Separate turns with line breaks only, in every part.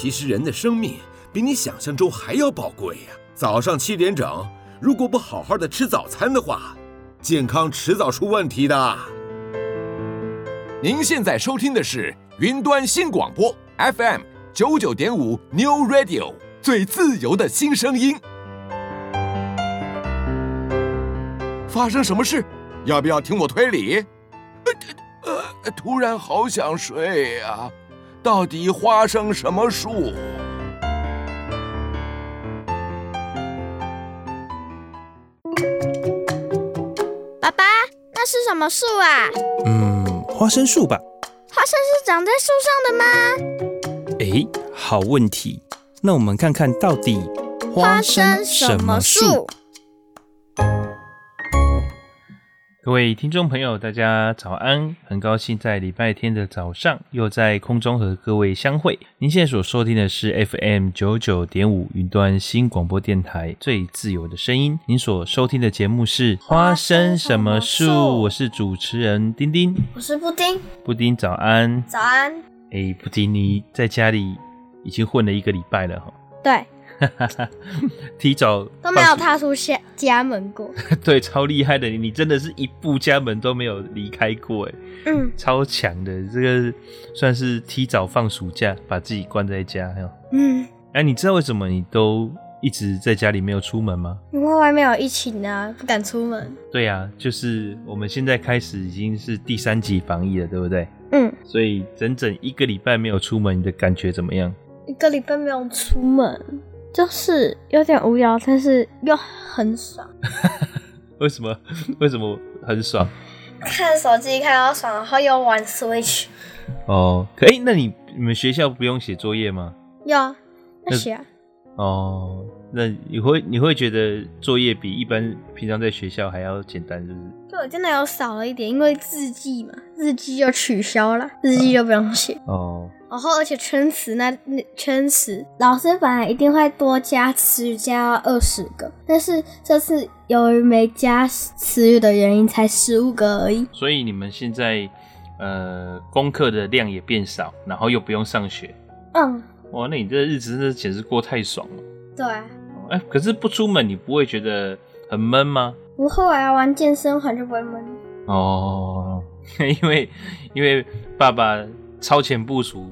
其实人的生命比你想象中还要宝贵呀。早上七点整，如果不好好的吃早餐的话，健康迟早出问题的。
您现在收听的是云端新广播 FM 九九点五 New Radio，最自由的新声音。发生什么事？要不要听我推理？呃，呃，突然好想睡呀，到底花生什么树？
爸爸，那是什么树啊？
嗯，花生树吧。
花生是长在树上的吗？
哎，好问题。那我们看看到底花生什么树？各位听众朋友，大家早安！很高兴在礼拜天的早上又在空中和各位相会。您现在所收听的是 FM 九九点五云端新广播电台最自由的声音。您所收听的节目是《花生什么树》，我是主持人丁丁，
我是布丁。
布丁早安，
早安。
哎，布丁，你在家里已经混了一个礼拜了哈？
对。
提早
都没有踏出家家门过，
对，超厉害的你，你真的是一步家门都没有离开过，哎，嗯，超强的，这个算是提早放暑假，把自己关在家，嗯，哎、啊，你知道为什么你都一直在家里没有出门吗？
因为外面有疫情啊，不敢出门。
对呀、啊，就是我们现在开始已经是第三级防疫了，对不对？
嗯，
所以整整一个礼拜没有出门，你的感觉怎么样？
一个礼拜没有出门。就是有点无聊，但是又很爽。
为什么？为什么很爽？
看手机看到爽，然后又玩 Switch。
哦，可以。那你你们学校不用写作业吗？
要，要写啊。
哦，那你会你会觉得作业比一般平常在学校还要简单，是不是？
对，真的有少了一点，因为日记嘛，日记就取消了，日记就不用写。
哦。
然后，而且圈词那那圈词，老师本来一定会多加词语，加二十个，但是这次由于没加词语的原因，才十五个而已。
所以你们现在呃功课的量也变少，然后又不用上学。
嗯。
哇，那你这日子真的简直过太爽了。
对。
哎，可是不出门，你不会觉得很闷吗？
不会啊，玩健身环就不会闷。
哦，因为 因为爸爸超前部署。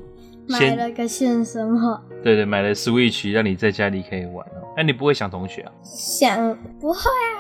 买了个健身环，
对对，买了 Switch 让你在家里可以玩。那你不会想同学啊？
想，不会啊。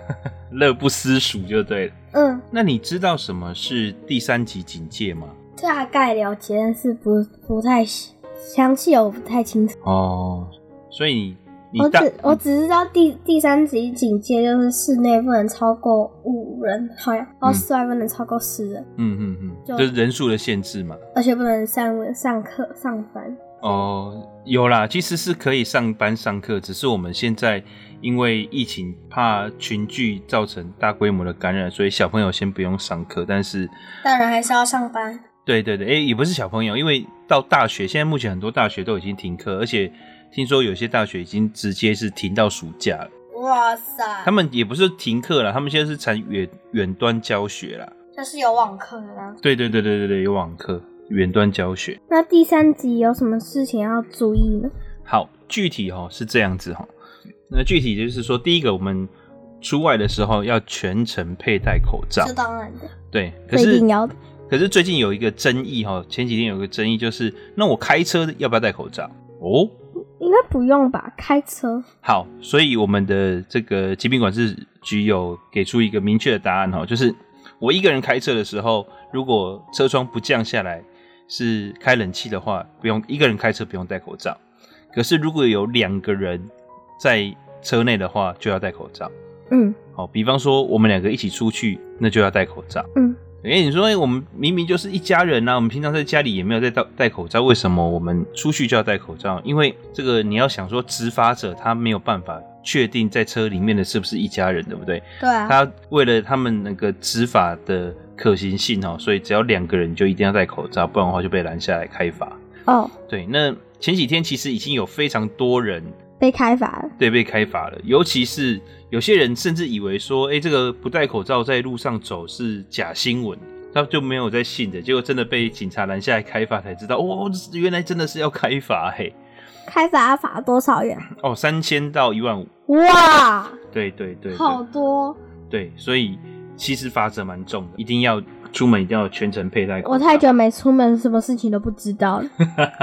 乐不思蜀就对了。
嗯。
那你知道什么是第三级警戒吗？
大概了解，但是不不太详细，我不太清楚。
哦，所以你。
我只我只知道第第三级警戒就是室内不能超过五人，好像，然后室外不能超过十人。
嗯嗯嗯，就，就是人数的限制嘛。
而且不能上上课上班。
哦，有啦，其实是可以上班上课，只是我们现在因为疫情怕群聚造成大规模的感染，所以小朋友先不用上课，但是
大人还是要上班。
对对对，哎、欸，也不是小朋友，因为到大学，现在目前很多大学都已经停课，而且。听说有些大学已经直接是停到暑假了。
哇塞！
他们也不是停课了，他们现在是采远远端教学啦。
就是有网课的啦。
对对对对对对，有网课，远端教学。
那第三集有什么事情要注意呢？
好，具体哦是这样子哦。那具体就是说，第一个，我们出外的时候要全程佩戴口罩。
这当然的。
对，可是
一定要的。
可是最近有一个争议哈，前几天有一个争议就是，那我开车要不要戴口罩？哦。
应该不用吧？开车
好，所以我们的这个疾病管制局有给出一个明确的答案哈，就是我一个人开车的时候，如果车窗不降下来，是开冷气的话，不用一个人开车不用戴口罩。可是如果有两个人在车内的话，就要戴口罩。
嗯，
好，比方说我们两个一起出去，那就要戴口罩。
嗯。
哎、欸，你说，哎，我们明明就是一家人呐、啊，我们平常在家里也没有在戴戴口罩，为什么我们出去就要戴口罩？因为这个你要想说，执法者他没有办法确定在车里面的是不是一家人，对不对？
对啊。
他为了他们那个执法的可行性哦，所以只要两个人就一定要戴口罩，不然的话就被拦下来开罚。
哦。
对，那前几天其实已经有非常多人
被开罚了。
对，被开罚了，尤其是有些人甚至以为说，哎，这个不戴口罩在路上走是假新闻。他就没有在信的，结果真的被警察拦下来开罚，才知道哦，原来真的是要开罚嘿。
开罚罚多少元？
哦，三千到一万五。
哇！
对对对，对，
好多。
对，所以其实罚则蛮重的，一定要出门一定要全程佩戴口罩。
我太久没出门，什么事情都不知道了。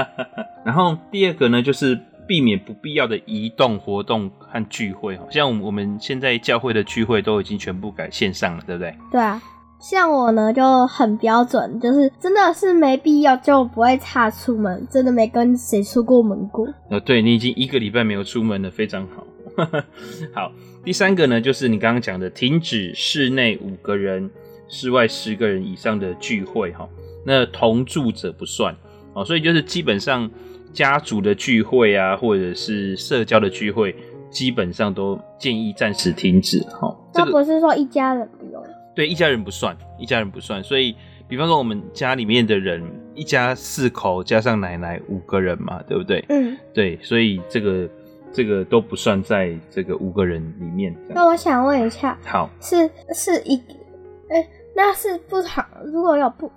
然后第二个呢，就是避免不必要的移动活动和聚会，像我们现在教会的聚会都已经全部改线上了，对不对？
对啊。像我呢就很标准，就是真的是没必要就不会差出门，真的没跟谁出过门过。
哦，对，你已经一个礼拜没有出门了，非常好。好，第三个呢，就是你刚刚讲的，停止室内五个人、室外十个人以上的聚会哈。那同住者不算哦，所以就是基本上家族的聚会啊，或者是社交的聚会，基本上都建议暂时停止哈。
这不是说一家人不用。
对，一家人不算，一家人不算，所以，比方说我们家里面的人，一家四口加上奶奶五个人嘛，对不对？
嗯，
对，所以这个这个都不算在这个五个人里面。
那我想问一下，
好，
是是一，哎，那是不好，如果有不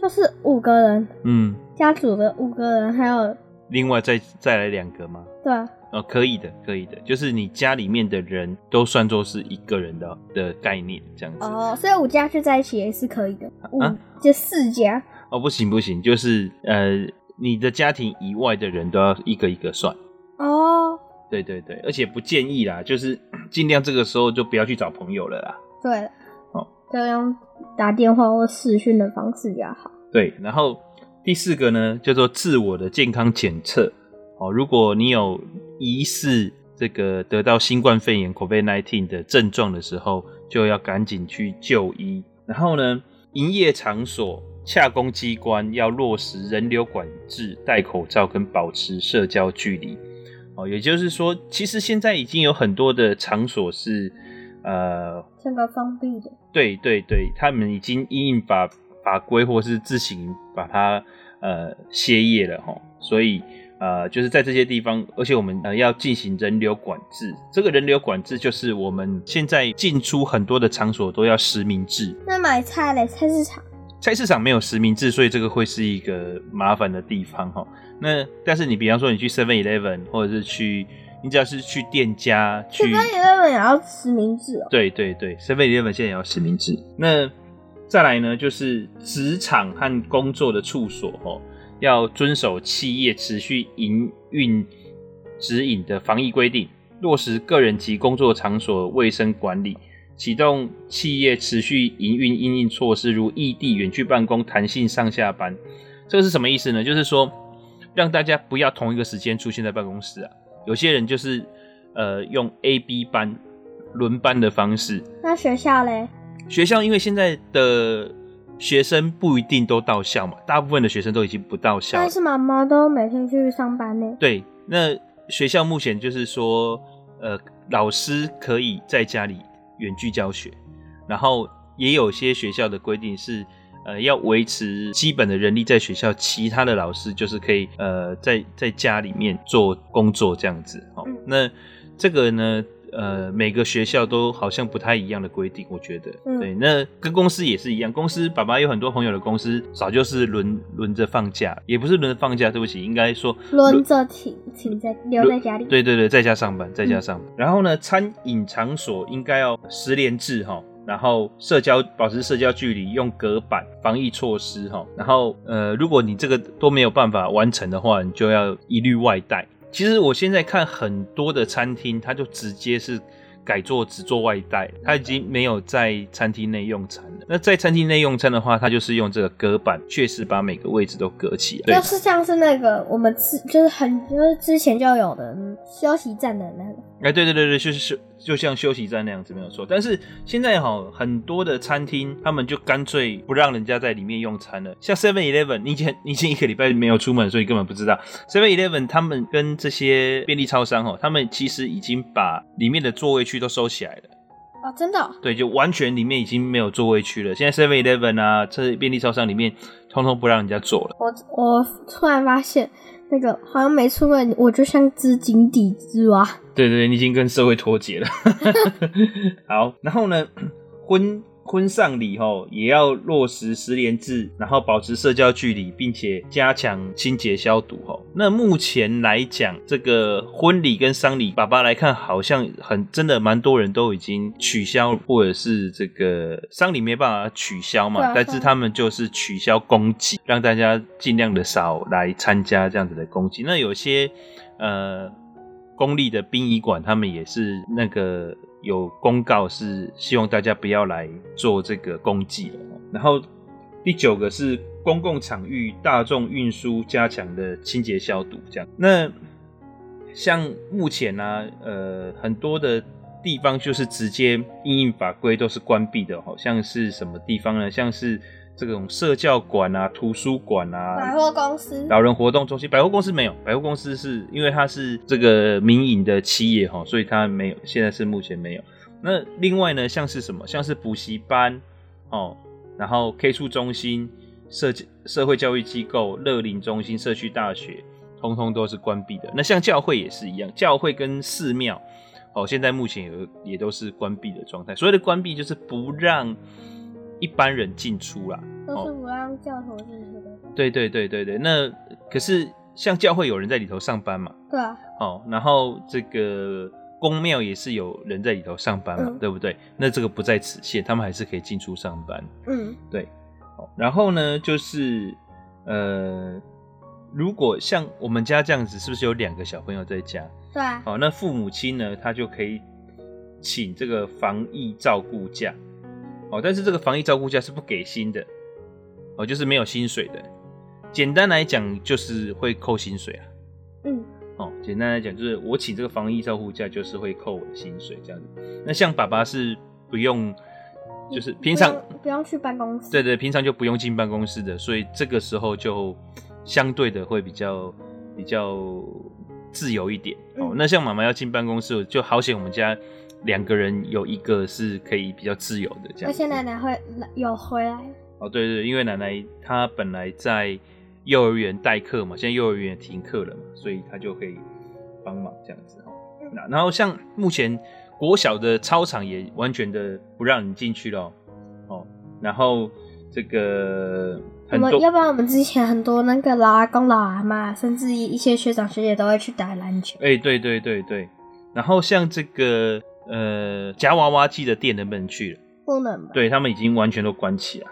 就是五个人，
嗯，
家族的五个人，还有
另外再再来两个吗？
对啊。
哦，可以的，可以的，就是你家里面的人都算作是一个人的的概念，这样子。
哦，所以五家聚在一起也是可以的。五、啊、就四家。
哦，不行不行，就是呃，你的家庭以外的人都要一个一个算。
哦。
对对对，而且不建议啦，就是尽量这个时候就不要去找朋友了啦。
对。哦，就用打电话或视讯的方式比较好。
对，然后第四个呢，叫做自我的健康检测。哦，如果你有疑似这个得到新冠肺炎 （COVID-19） 的症状的时候，就要赶紧去就医。然后呢，营业场所、洽公机关要落实人流管制、戴口罩跟保持社交距离。哦，也就是说，其实现在已经有很多的场所是呃，
这个封闭的。
对对对，他们已经因应法法规或是自行把它呃歇业了哈，所以。呃，就是在这些地方，而且我们呃要进行人流管制。这个人流管制就是我们现在进出很多的场所都要实名制。
那买菜嘞？菜市场？
菜市场没有实名制，所以这个会是一个麻烦的地方哈。那但是你比方说你去 Seven Eleven，或者是去，你只要是去店家去
Seven Eleven 也要实名制哦。
对对对，Seven Eleven 现在也要实名制。那再来呢，就是职场和工作的处所哦。要遵守企业持续营运指引的防疫规定，落实个人及工作场所卫生管理，启动企业持续营运应应措施，如异地远距办公、弹性上下班。这个是什么意思呢？就是说，让大家不要同一个时间出现在办公室啊。有些人就是呃用 A、B 班轮班的方式。
那学校嘞？
学校因为现在的。学生不一定都到校嘛，大部分的学生都已经不到校。
但是妈妈都每天去上班呢。
对，那学校目前就是说，呃，老师可以在家里远距教学，然后也有些学校的规定是，呃，要维持基本的人力在学校，其他的老师就是可以，呃，在在家里面做工作这样子。哦，嗯，那这个呢？呃，每个学校都好像不太一样的规定，我觉得，嗯、对，那跟公司也是一样。公司爸爸有很多朋友的公司，早就是轮轮着放假，也不是轮着放假，对不起，应该说
轮着请请在留在家里。
对对对，在家上班，在家上班。嗯、然后呢，餐饮场所应该要十连制哈，然后社交保持社交距离，用隔板防疫措施哈。然后呃，如果你这个都没有办法完成的话，你就要一律外带。其实我现在看很多的餐厅，它就直接是改做只做外带，它已经没有在餐厅内用餐了。那在餐厅内用餐的话，它就是用这个隔板，确实把每个位置都隔起来。
要是像是那个我们之就是很就是之前就有的休息站的那个。
哎，对对对对，就是就就像休息站那样子，没有错。但是现在哈，很多的餐厅他们就干脆不让人家在里面用餐了。像 Seven Eleven，你已经你已经一个礼拜没有出门，所以根本不知道 Seven Eleven 他们跟这些便利超商哦，他们其实已经把里面的座位区都收起来了。
啊，真的？
对，就完全里面已经没有座位区了。现在 Seven Eleven 啊，这便利超商里面，通通不让人家坐了。
我我突然发现。那个好像没出门，我就像只井底之蛙。
对对，你已经跟社会脱节了。好，然后呢，婚婚丧礼吼也要落实十连制，然后保持社交距离，并且加强清洁消毒吼。那目前来讲，这个婚礼跟丧礼，爸爸来看好像很真的蛮多人都已经取消，或者是这个丧礼没办法取消嘛，但是他们就是取消公祭，让大家尽量的少来参加这样子的公祭。那有些呃公立的殡仪馆，他们也是那个。有公告是希望大家不要来做这个公祭了。然后第九个是公共场域大众运输加强的清洁消毒，这样。那像目前呢、呃，很多的地方就是直接应应法规都是关闭的，好像是什么地方呢？像是。这种社教馆啊、图书馆啊、
百货公司、
老人活动中心，百货公司没有，百货公司是因为它是这个民营的企业哈，所以它没有，现在是目前没有。那另外呢，像是什么？像是补习班哦，然后 K 数中心、社社会教育机构、乐龄中心、社区大学，通通都是关闭的。那像教会也是一样，教会跟寺庙哦，现在目前有也都是关闭的状态。所谓的关闭就是不让。一般人进出啦，
都是不让教徒进出的。
对对对对对，那可是像教会有人在里头上班嘛？
对啊。
哦，然后这个公庙也是有人在里头上班嘛，嗯、对不对？那这个不在此限，他们还是可以进出上班。
嗯，
对。然后呢，就是呃，如果像我们家这样子，是不是有两个小朋友在家？
对啊。
好，那父母亲呢，他就可以请这个防疫照顾假。哦，但是这个防疫照顾假是不给薪的，哦，就是没有薪水的。简单来讲，就是会扣薪水啊。
嗯。
哦，简单来讲，就是我请这个防疫照顾假，就是会扣我的薪水这样子。那像爸爸是不用，就是平常
不用，不用去办公室。
对对，平常就不用进办公室的，所以这个时候就相对的会比较比较自由一点。哦，嗯，那像妈妈要进办公室，就好险我们家。两个人有一个是可以比较自由的这样，
而且奶奶会有回来
哦，对对，因为奶奶她本来在幼儿园代课嘛，现在幼儿园也停课了嘛，所以她就可以帮忙这样子哈。那、嗯、然后像目前国小的操场也完全的不让你进去了哦，然后这个很多，
要不然我们之前很多那个老阿公老阿妈，甚至一些学长学姐都会去打篮球。
哎，对对对对，然后像这个。呃，夹娃娃机的店能不能去了？
不能吧。
对，他们已经完全都关起来。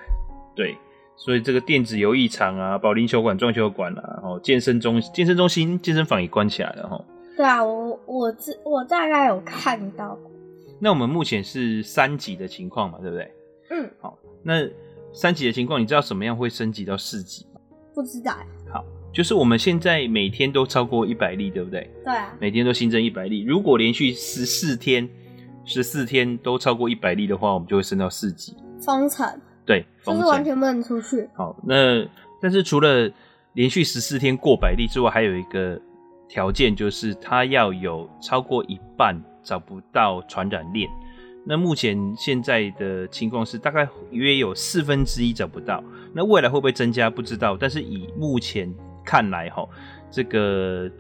对，所以这个电子游艺场啊、保龄球馆、撞球馆啊，然后健身中健身中心、健身房也关起来了哈。
对啊，我我我大概有看到。
那我们目前是三级的情况嘛，对不对？
嗯。
好，那三级的情况，你知道什么样会升级到四级吗？
不知道。
好。就是我们现在每天都超过一百例，对不对？
对啊。
每天都新增一百例，如果连续十四天。十四天都超过一百例的话，我们就会升到四级。
封城。
对，
就是完全不能出去。
好，那但是除了连续十四天过百例之外，还有一个条件，就是它要有超过一半找不到传染链。那目前现在的情况是，大概约有四分之一找不到。那未来会不会增加？不知道。但是以目前看来，哈，这个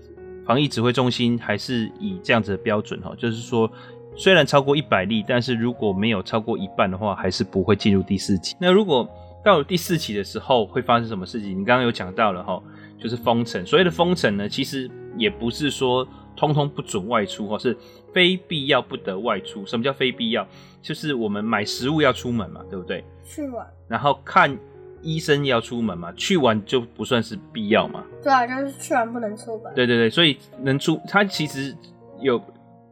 防疫指挥中心还是以这样子的标准，哈，就是说。虽然超过一百例，但是如果没有超过一半的话，还是不会进入第四期。那如果到了第四期的时候，会发生什么事情？你刚刚有讲到了哈，就是封城。所谓的封城呢，其实也不是说通通不准外出或，是非必要不得外出。什么叫非必要？就是我们买食物要出门嘛，对不对？
去玩。
然后看医生要出门嘛，去玩就不算是必要嘛。
对啊，就是去玩不能出门。
对对对，所以能出，它其实有。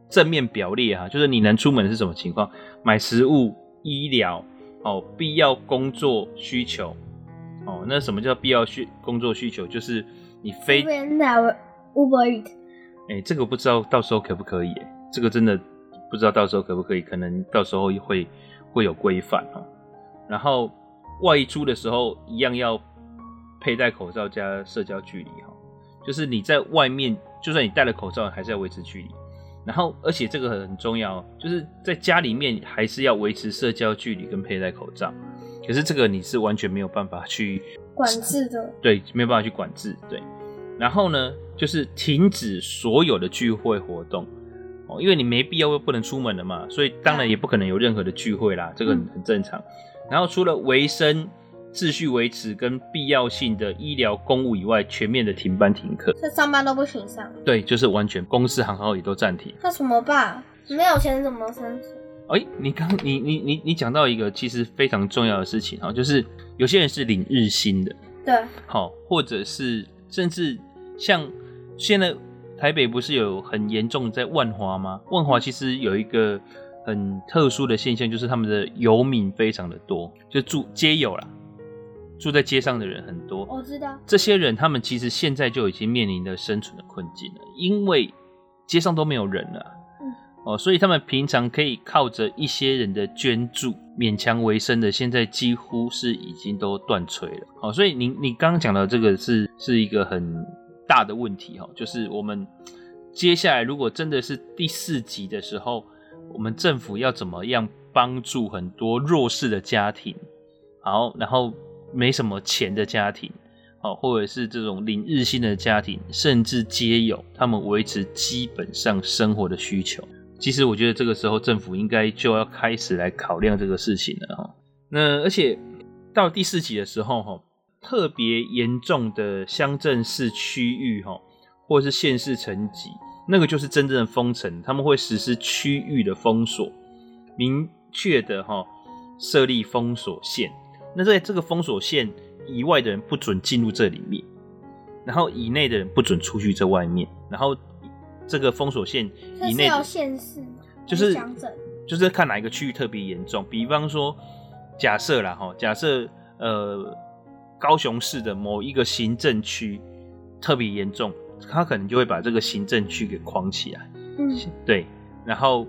正面表列哈，就是你能出门是什么情况？买食物、医疗哦，必要工作需求哦。那什么叫必要需工作需求？就是你非。
Uber Eat。
哎，这个不知道到时候可不可以？哎，这个真的不知道到时候可不可以？可能到时候会会有规范哈。然后外出的时候一样要佩戴口罩加社交距离哈。就是你在外面，就算你戴了口罩，还是要维持距离。然后，而且这个很重要，就是在家里面还是要维持社交距离跟佩戴口罩。可是这个你是完全没有办法去
管制的，
对，没有办法去管制，对。然后呢，就是停止所有的聚会活动，哦，因为你没必要又不能出门了嘛，所以当然也不可能有任何的聚会啦，这个很很正常。然后除了维生、秩序维持跟必要性的医疗公务以外，全面的停班停课，
这上班都不行上。
对，就是完全公司行号也都暂停。
那怎么办？没有钱怎么生存？
哎、欸，你刚你你你你讲到一个其实非常重要的事情哈，就是有些人是领日薪的，
对，
好，或者是甚至像现在台北不是有很严重在万华吗？万华其实有一个很特殊的现象，就是他们的游民非常的多，就住街友啦，住在街上的人很多。
我知道
这些人，他们其实现在就已经面临着生存的困境了，因为街上都没有人了。哦，所以他们平常可以靠着一些人的捐助勉强为生的，现在几乎是已经都断炊了。哦，所以你你刚刚讲的这个是是一个很大的问题哈，就是我们接下来如果真的是第四集的时候，我们政府要怎么样帮助很多弱势的家庭，好，然后没什么钱的家庭，好，或者是这种领日薪的家庭，甚至皆有他们维持基本上生活的需求。其实我觉得这个时候政府应该就要开始来考量这个事情了哈。那而且到第四集的时候哈，特别严重的乡镇市区域哈，或者是县市层级，那个就是真正的封城，他们会实施区域的封锁，明确的哈设立封锁线。那在这个封锁线以外的人不准进入这里面，然后以内的人不准出去这外面，然后。这个封锁线以内，就是就是看哪一个区域特别严重。比方说，假设啦哈，假设呃高雄市的某一个行政区特别严重，他可能就会把这个行政区给框起来。嗯，对。然后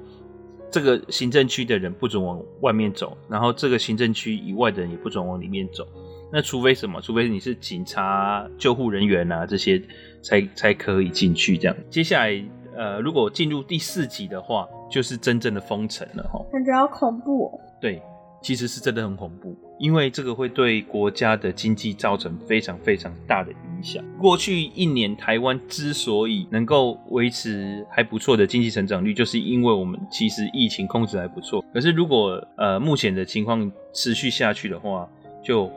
这个行政区的人不准往外面走，然后这个行政区以外的人也不准往里面走。那除非什么？除非你是警察、救护人员啊这些。才 才可以进去这样。接下来，呃，如果进入第四级的话，就是真正的封城了哈。
感觉好恐怖哦。
对，其实是真的很恐怖，因为这个会对国家的经济造成非常非常大的影响。过去一年，台湾之所以能够维持还不错的经济成长率，就是因为我们其实疫情控制还不错。可是如果呃目前的情况持续下去的话，就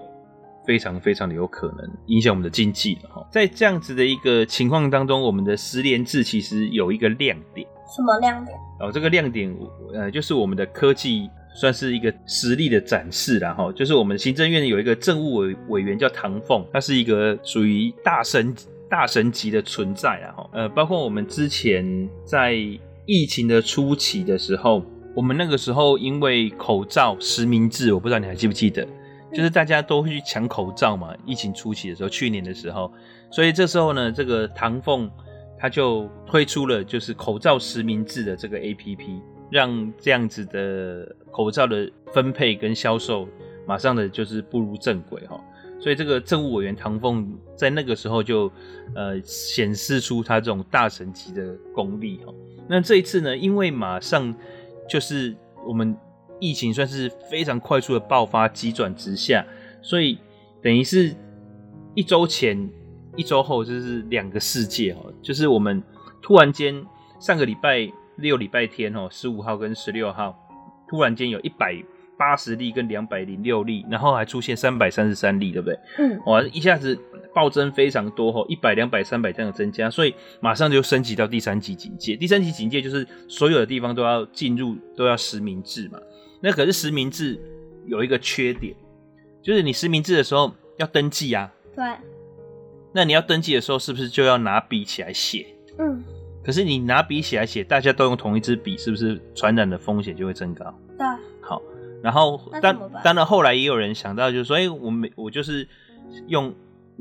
非常非常的有可能影响我们的经济了哈。在这样子的一个情况当中，我们的十连制其实有一个亮点。
什么亮点？
哦，这个亮点呃，就是我们的科技算是一个实力的展示了哈。就是我们行政院有一个政务委委员叫唐凤，他是一个属于大神大神级的存在啊哈。呃，包括我们之前在疫情的初期的时候，我们那个时候因为口罩实名制，我不知道你还记不记得？就是大家都会去抢口罩嘛，疫情初期的时候，去年的时候，所以这时候呢，这个唐凤他就推出了就是口罩实名制的这个 APP，让这样子的口罩的分配跟销售马上的就是步入正轨哈。所以这个政务委员唐凤在那个时候就呃显示出他这种大神级的功力哈。那这一次呢，因为马上就是我们。疫情算是非常快速的爆发，急转直下，所以等于是一周前、一周后就是两个世界哦。就是我们突然间上个礼拜六、礼拜天哦，十五号跟十六号，突然间有一百八十例跟两百零六例，然后还出现三百三十三例，对不对？嗯，哇，一下子暴增非常多哦，一百、两百、三百这样的增加，所以马上就升级到第三级警戒。第三级警戒就是所有的地方都要进入都要实名制嘛。那可是实名制有一个缺点，就是你实名制的时候要登记啊。
对。
那你要登记的时候，是不是就要拿笔起来写？
嗯。
可是你拿笔写来写，大家都用同一支笔，是不是传染的风险就会增高？
对。
好，然后当当然后来也有人想到，就是说，哎，我们我就是用。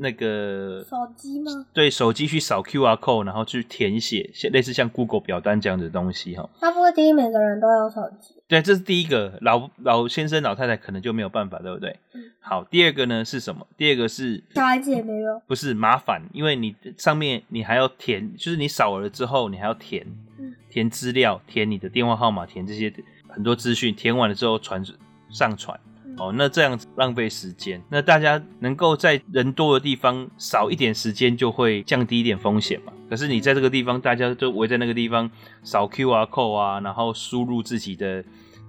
那个
手机吗？
对，手机去扫 QR code，然后去填写，类似像 Google 表单这样的东西哈。
他不会第一每个人都有手机。
对，这是第一个，老老先生、老太太可能就没有办法，对不对？嗯。好，第二个呢是什么？第二个是
小孩子也没有。
不是麻烦，因为你上面你还要填，就是你扫了之后，你还要填，嗯、填资料，填你的电话号码，填这些很多资讯，填完了之后传上传。哦，那这样子浪费时间。那大家能够在人多的地方少一点时间，就会降低一点风险嘛。可是你在这个地方，大家都围在那个地方扫 QR code 啊，然后输入自己的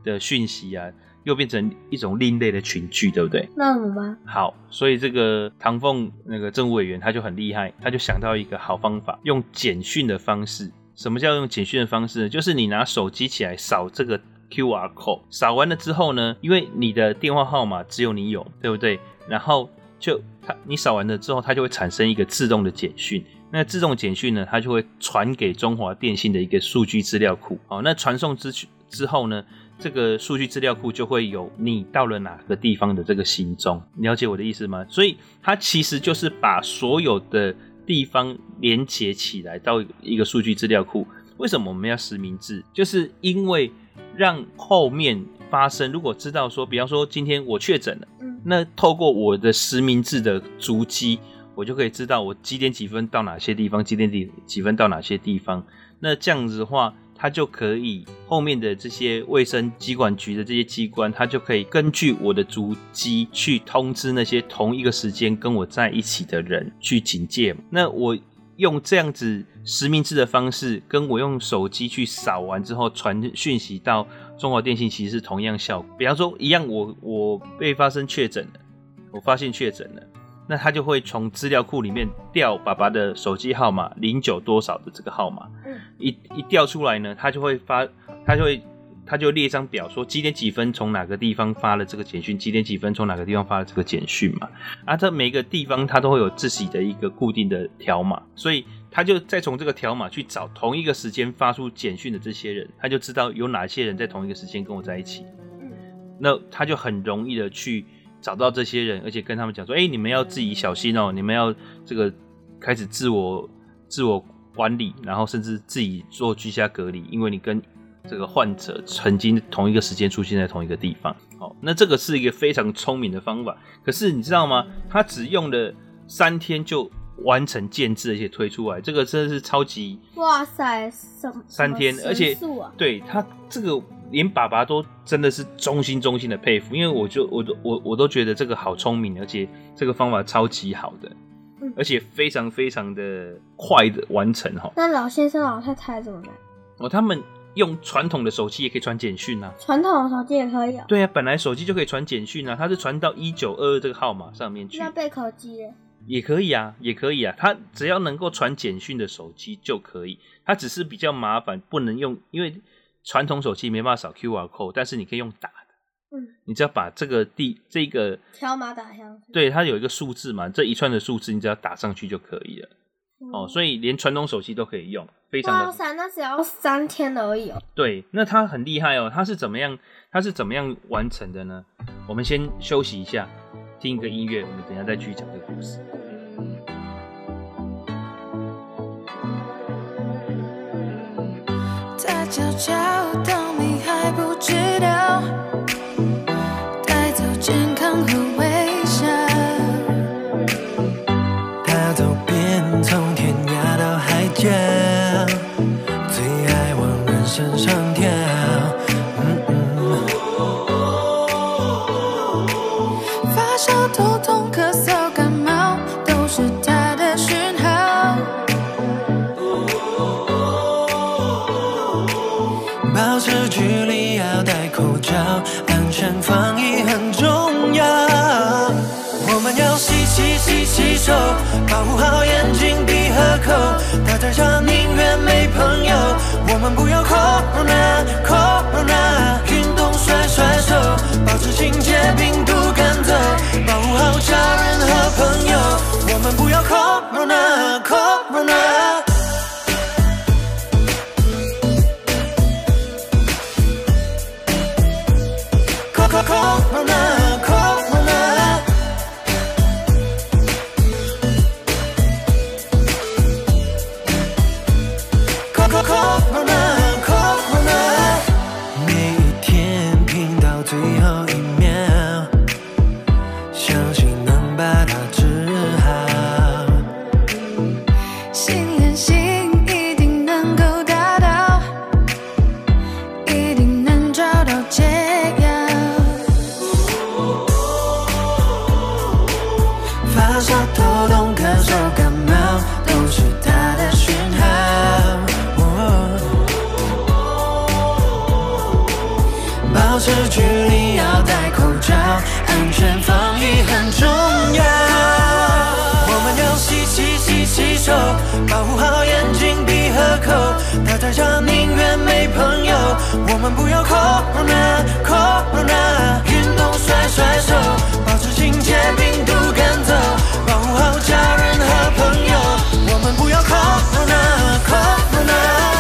的讯息啊。又变成一种另类的群聚，对不对？
那怎么办？
好，所以这个唐凤那个政务委员他就很厉害，他就想到一个好方法，用简讯的方式。什么叫用简讯的方式呢？就是你拿手机起来扫这个 QR code，扫完了之后呢，因为你的电话号码只有你有，对不对？然后就他你扫完了之后，它就会产生一个自动的简讯。那自动简讯呢，它就会传给中华电信的一个数据资料库。好，那传送之之后呢？这个数据资料库就会有你到了哪个地方的这个行踪，了解我的意思吗？所以它其实就是把所有的地方连接起来到一个数据资料库。为什么我们要实名制？就是因为让后面发生，如果知道说，比方说今天我确诊了，那透过我的实名制的足迹，我就可以知道我几点几分到哪些地方，几点几几分到哪些地方。那这样子的话。他就可以后面的这些卫生机管局的这些机关，他就可以根据我的足迹去通知那些同一个时间跟我在一起的人去警戒。那我用这样子实名制的方式，跟我用手机去扫完之后传讯息到中华电信，其实是同样效果。比方说，一样我我被发生确诊了，我发现确诊了。那他就会从资料库里面调爸爸的手机号码零九多少的这个号码，一一调出来呢，他就会发，他就会，他就列一张表，说几点几分从哪个地方发了这个简讯，几点几分从哪个地方发了这个简讯嘛，啊，这每个地方他都会有自己的一个固定的条码，所以他就再从这个条码去找同一个时间发出简讯的这些人，他就知道有哪些人在同一个时间跟我在一起，嗯，那他就很容易的去。找到这些人，而且跟他们讲说：“哎、欸，你们要自己小心哦，你们要这个开始自我自我管理，然后甚至自己做居家隔离，因为你跟这个患者曾经同一个时间出现在同一个地方。”好，那这个是一个非常聪明的方法。可是你知道吗？他只用了三天就完成建制，而且推出来，这个真的是超级
哇塞！什么
三天，而且对他这个。连爸爸都真的是衷心衷心的佩服，因为我就我都我我都觉得这个好聪明，而且这个方法超级好的，嗯、而且非常非常的快的完成哈。
那老先生老太太怎么办？
哦，他们用传统的手机也可以传简讯啊。
传统的手机也可以啊？
对啊，本来手机就可以传简讯啊，它是传到一九二二这个号码上面去。
那贝壳机
也可以啊，也可以啊，它只要能够传简讯的手机就可以，它只是比较麻烦，不能用，因为。传统手机没办法扫 QR code，但是你可以用打的。嗯，你只要把这个地这个
条码打上去，
对，它有一个数字嘛，这一串的数字你只要打上去就可以了。嗯、哦，所以连传统手机都可以用，非常的。
哇塞，那只要三天而已哦。
对，那它很厉害哦，它是怎么样？它是怎么样完成的呢？我们先休息一下，听一个音乐，我们等一下再继续讲这个故事。
悄悄，等你还不知道，们不要 Corona Corona。安全防疫很重要。我们要洗洗洗洗手，保护好眼睛、鼻和口。大家宁愿没朋友，我们不要 corona corona。运动甩甩手，保持警戒，病毒赶走，保护好家人和朋友。我们不要 corona corona。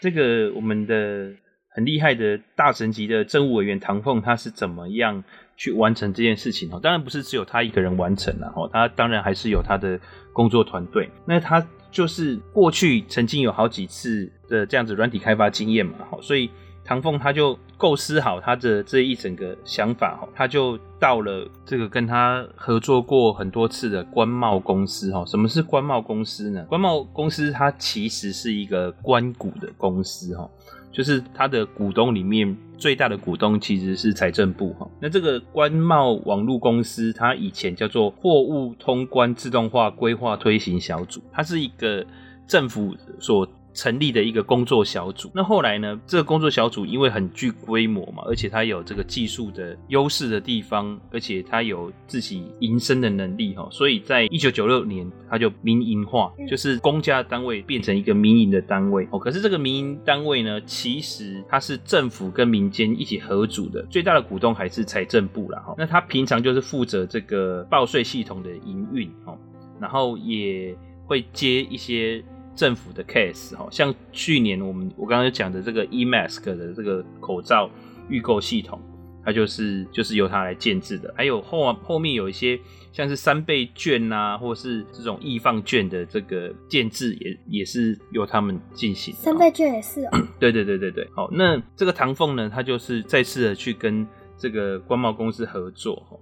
这个我们的很厉害的大神级的政务委员唐凤，他是怎么样去完成这件事情？哦，当然不是只有他一个人完成了，哦，他当然还是有他的工作团队。那他就是过去曾经有好几次的这样子软体开发经验嘛，好，所以。唐凤他就构思好他的这一整个想法哈，他就到了这个跟他合作过很多次的关贸公司哈。什么是关贸公司呢？关贸公司它其实是一个关股的公司哈，就是它的股东里面最大的股东其实是财政部哈。那这个关贸网络公司，它以前叫做货物通关自动化规划推行小组，它是一个政府所。成立的一个工作小组，那后来呢？这个工作小组因为很具规模嘛，而且它有这个技术的优势的地方，而且它有自己营生的能力哈，所以在一九九六年，它就民营化，就是公家单位变成一个民营的单位哦。可是这个民营单位呢，其实它是政府跟民间一起合组的，最大的股东还是财政部啦哈。那它平常就是负责这个报税系统的营运哦，然后也会接一些。政府的 case 哈，像去年我们我刚刚讲的这个 eMask 的这个口罩预购系统，它就是就是由它来建制的。还有后后面有一些像是三倍券啊，或是这种易放券的这个建制，也也是由他们进行。
三倍券也是哦。
对对对对对，好，那这个唐凤呢，他就是再次的去跟这个官贸公司合作哈。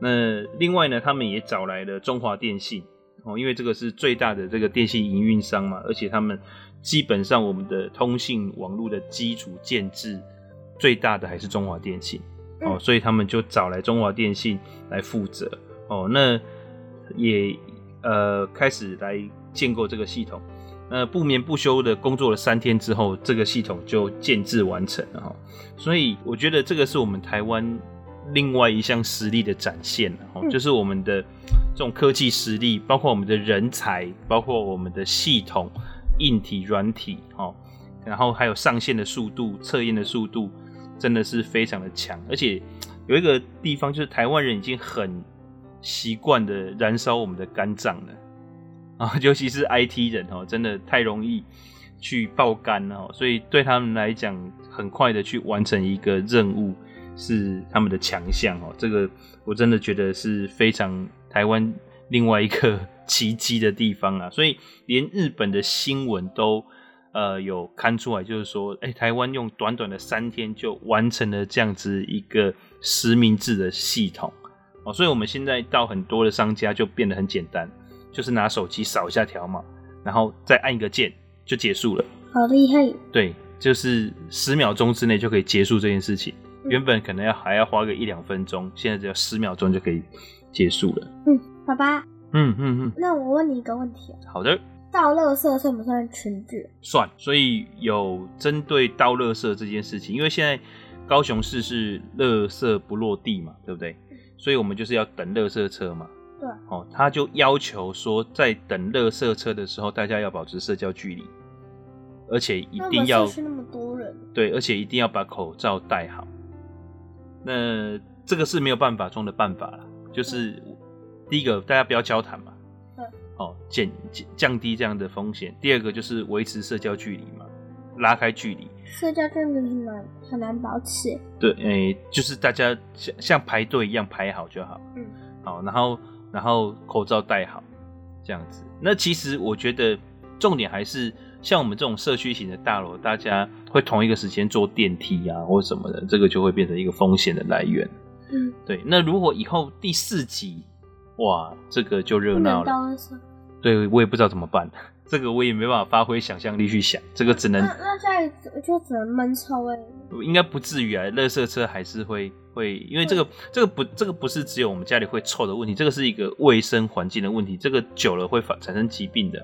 那另外呢，他们也找来了中华电信。哦，因为这个是最大的这个电信营运商嘛，而且他们基本上我们的通信网络的基础建制最大的还是中华电信哦，所以他们就找来中华电信来负责哦，那也呃开始来建构这个系统，那不眠不休的工作了三天之后，这个系统就建制完成了哈，所以我觉得这个是我们台湾。另外一项实力的展现哦，就是我们的这种科技实力，包括我们的人才，包括我们的系统、硬体、软体哦，然后还有上线的速度、测验的速度，真的是非常的强。而且有一个地方，就是台湾人已经很习惯的燃烧我们的肝脏了啊，尤其是 IT 人哦，真的太容易去爆肝了，所以对他们来讲，很快的去完成一个任务。是他们的强项哦，这个我真的觉得是非常台湾另外一个 奇迹的地方啊，所以连日本的新闻都呃有看出来，就是说，哎，台湾用短短的三天就完成了这样子一个实名制的系统哦，所以我们现在到很多的商家就变得很简单，就是拿手机扫一下条码，然后再按一个键就结束了，
好厉害！对，
就是十秒钟之内就可以结束这件事情。原本可能要还要花个一两分钟，现在只要十秒钟就可以结束了。
嗯，爸爸。
嗯嗯嗯。
那我问你一个问题。
好的。
倒垃圾算不算群聚？
算。所以有针对倒垃圾这件事情，因为现在高雄市是垃圾不落地嘛，对不对？所以我们就是要等垃圾车嘛。
对。
哦，他就要求说，在等垃圾车的时候，大家要保持社交距离，而且一定要。
去那么多人。
对，而且一定要把口罩戴好。那这个是没有办法中的办法了，就是第一个，大家不要交谈嘛，嗯，哦，减降低这样的风险。第二个就是维持社交距离嘛，拉开距离。
社交距离很难很难保持。
对，诶、欸，就是大家像像排队一样排好就好。嗯，好，然后然后口罩戴好，这样子。那其实我觉得重点还是像我们这种社区型的大楼，大家会同一个时间坐电梯啊，或什么的，这个就会变成一个风险的来源。
嗯，
对。那如果以后第四集，哇，这个就热闹了。对，我也不知道怎么办，这个我也没办法发挥想象力去想，这个只能……
那那下一就只能闷臭哎。
应该不至于啊，垃圾车还是会会，因为这个这个不这个不是只有我们家里会臭的问题，这个是一个卫生环境的问题，这个久了会发产生疾病的。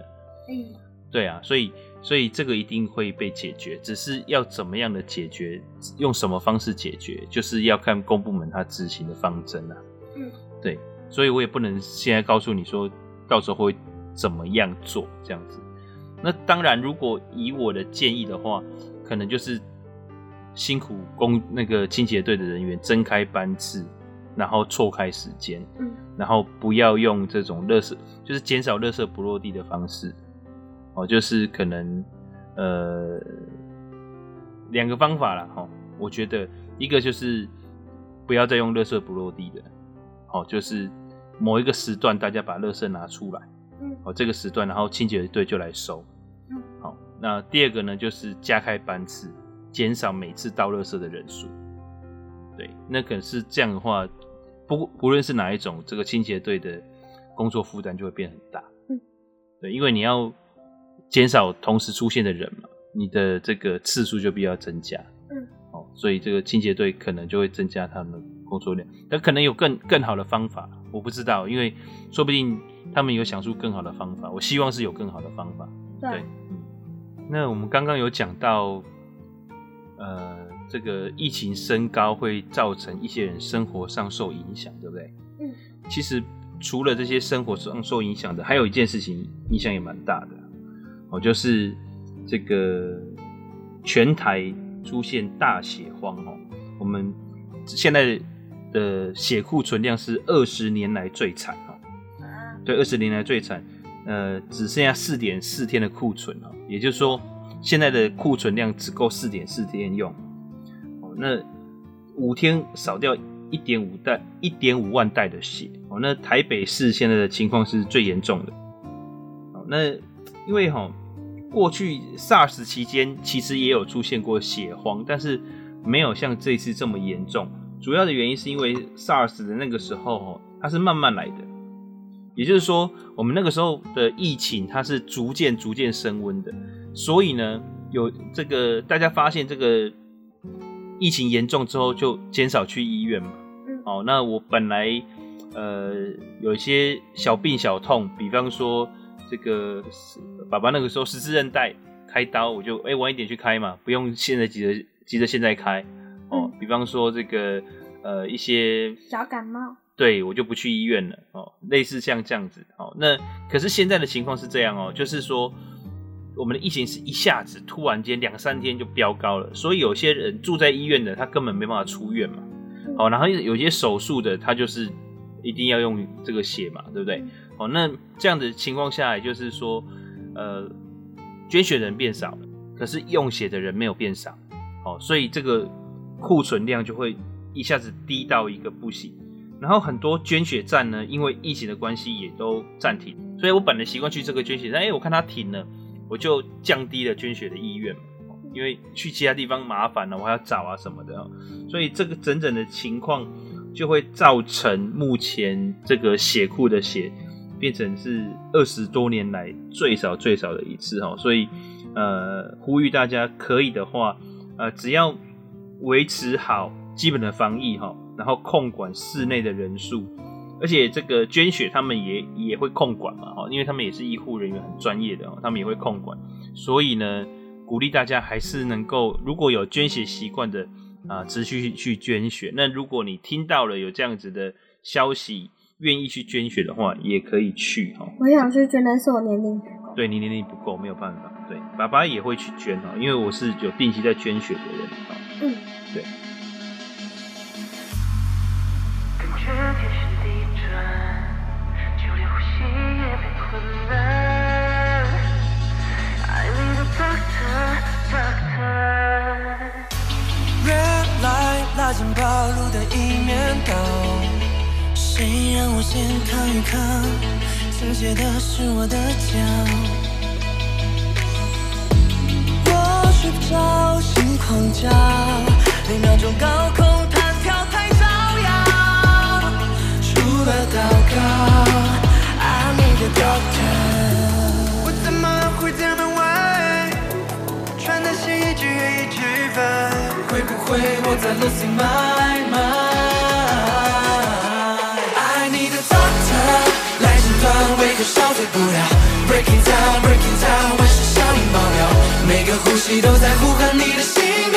嗯，对啊，所以所以这个一定会被解决，只是要怎么样的解决，用什么方式解决，就是要看公部门它执行的方针啊。嗯，对，所以我也不能现在告诉你说到时候会怎么样做这样子。那当然，如果以我的建议的话，可能就是。辛苦工那个清洁队的人员增开班次，然后错开时间，嗯，然后不要用这种垃圾，就是减少垃圾不落地的方式，哦，就是可能呃两个方法啦，哈，我觉得一个就是不要再用垃圾不落地的，哦，就是某一个时段大家把垃圾拿出来，嗯，哦，这个时段然后清洁队就来收，嗯，好，那第二个呢就是加开班次。减少每次倒垃圾的人数，对，那可是这样的话，不不论是哪一种，这个清洁队的工作负担就会变很大。嗯，对，因为你要减少同时出现的人嘛，你的这个次数就必要增加。嗯，哦，所以这个清洁队可能就会增加他们的工作量，但可能有更更好的方法，我不知道，因为说不定他们有想出更好的方法。我希望是有更好的方法。对，对，嗯，那我们刚刚有讲到。呃，这个疫情升高会造成一些人生活上受影响，对不对？嗯，其实除了这些生活上受影响的，还有一件事情影响也蛮大的，哦，就是这个全台出现大血荒哦，我们现在的血库存量是二十年来最惨哦，对，二十年来最惨，呃，只剩下四点四天的库存哦，也就是说。现在的库存量只够四点四天用，哦，那五天少掉一点五袋、一点五万袋的血，哦，那台北市现在的情况是最严重的，哦，那因为哈，过去 SARS 期间其实也有出现过血荒，但是没有像这次这么严重，主要的原因是因为 SARS 的那个时候，它是慢慢来的，也就是说，我们那个时候的疫情它是逐渐逐渐升温的。所以呢，有这个大家发现这个疫情严重之后，就减少去医院嘛。嗯。哦，那我本来呃有一些小病小痛，比方说这个爸爸那个时候十字韧带开刀，我就哎、欸、晚一点去开嘛，不用现在急着急着现在开。哦，比方说这个呃一些
小感冒，
对我就不去医院了。哦，类似像这样子。哦，那可是现在的情况是这样哦，就是说。我们的疫情是一下子突然间两三天就飙高了，所以有些人住在医院的他根本没办法出院嘛。好，然后有些手术的他就是一定要用这个血嘛，对不对？哦，那这样的情况下，也就是说，呃，捐血人变少了，可是用血的人没有变少，哦，所以这个库存量就会一下子低到一个不行。然后很多捐血站呢，因为疫情的关系也都暂停，所以我本来习惯去这个捐血站，哎，我看他停了。我就降低了捐血的意愿，因为去其他地方麻烦了，我还要找啊什么的，所以这个整整的情况就会造成目前这个血库的血变成是二十多年来最少最少的一次哈，所以呃呼吁大家可以的话，呃只要维持好基本的防疫哈，然后控管室内的人数。而且这个捐血，他们也也会控管嘛，哈，因为他们也是医护人员，很专业的，他们也会控管。所以呢，鼓励大家还是能够，如果有捐血习惯的啊，持续去捐血。那如果你听到了有这样子的消息，愿意去捐血的话，也可以去哈。
我想去捐，但是我年龄不够。
对，你年龄不够，没有办法。对，爸爸也会去捐哈，因为我是有定期在捐血的人哈。嗯，对。
拉近暴露的一面倒，谁让我先扛一扛？倾斜的是我的脚。
我睡不着，心狂跳，每秒钟高空弹跳太招摇。除了祷告，I need a doctor。我怎么会在门外？穿的鞋一只一只飞，会不会我在 losing my？不了，breaking down，breaking down，万事效应爆表。每个呼吸都在呼唤你的姓名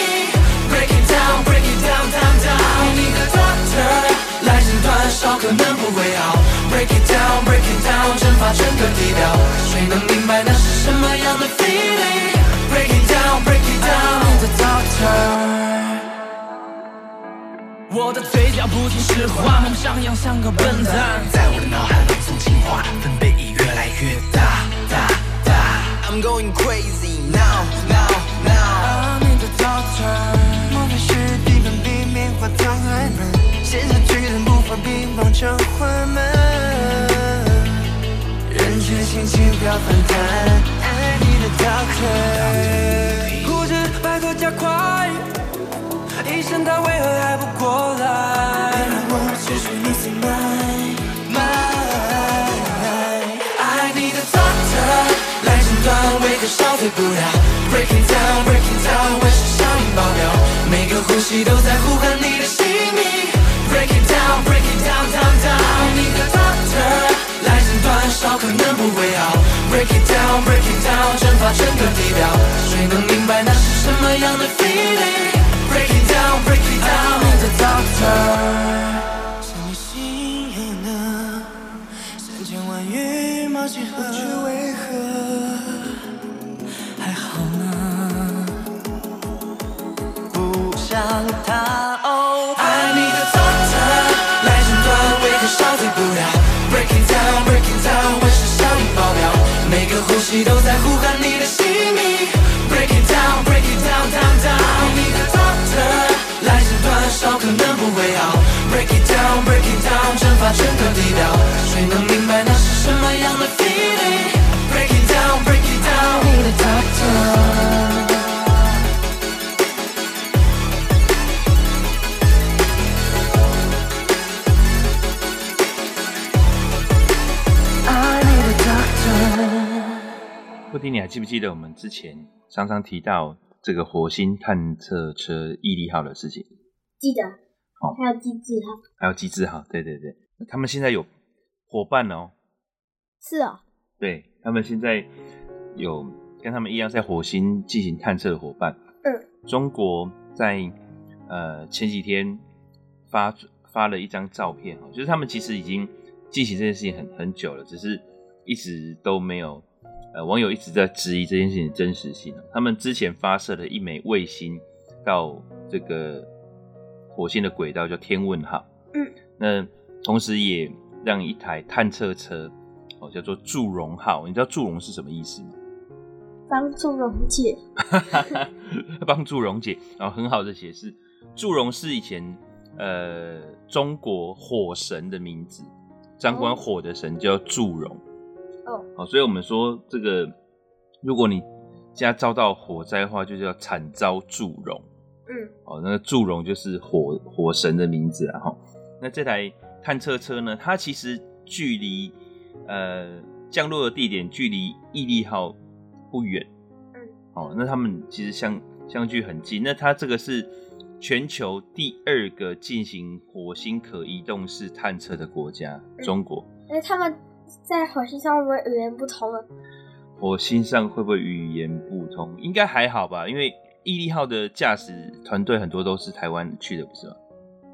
，Break it down, break it down, down, down。I need a doctor 来诊断，少可能不会好。Break it down, break it down，蒸发整个地表。谁能明白那是什么样的 feeling？Break it down, break it down。I need a doctor。我的嘴角不停石化，梦想像个笨蛋，在我的脑海朗诵情话，分贝已越来越大，大，大。I'm going crazy。Now, now, now. I need a doctor。莫非是地板比棉花糖还软？现实巨人无法比妄想缓慢，人却轻轻飘翻腾。I need a doctor。护士，拜托加快，医生他为何还不过来？别让我继续 losing my 断为何消退不了？Breaking down, breaking down，万事效应爆表，每个呼吸都在呼唤你的姓名。Breaking down, breaking down, down, down。I need a doctor，来诊断烧可能不会好。Breaking down, breaking down，蒸发整个地表，谁能明白那是什么样的 feeling？Breaking down, breaking down，I need a doctor。想他哦，I need a doctor 来诊断为何消退不了，Breaking down, breaking down，万事效应爆表，每个呼吸都在呼喊你的姓名，Breaking down, breaking down, down, down。I need a doctor 来诊断烧可能不会好，Breaking down, breaking down，蒸发整个地表，谁能明白那是什
么记不记得我们之前常常提到这个火星探测车毅力号的事情？
记得。哦，还有机智号。
还有机智号，对对对，他们现在有伙伴哦。
是哦。
对，他们现在有跟他们一样在火星进行探测的伙伴。
嗯。
中国在呃前几天发发了一张照片哦，就是他们其实已经进行这件事情很很久了，只是一直都没有。呃，网友一直在质疑这件事情的真实性。他们之前发射了一枚卫星到这个火星的轨道，叫天问号。
嗯。
那同时也让一台探测车，哦，叫做祝融号。你知道祝融是什么意思吗？
帮助溶解。
帮助溶解。然后很好的解释，祝融是以前呃中国火神的名字，掌管火的神叫祝融。好，所以我们说这个，如果你家遭到火灾的话，就叫惨遭祝融。
嗯，
哦，那个祝融就是火火神的名字啊。哈，那这台探测车呢，它其实距离呃降落的地点距离毅力号不远。
嗯，
哦，那他们其实相相距很近。那它这个是全球第二个进行火星可移动式探测的国家，嗯、中国。
哎，他们。在火星上会不会语言不通啊？
火星上会不会语言不通？应该还好吧，因为毅力号的驾驶团队很多都是台湾去的，不是吗？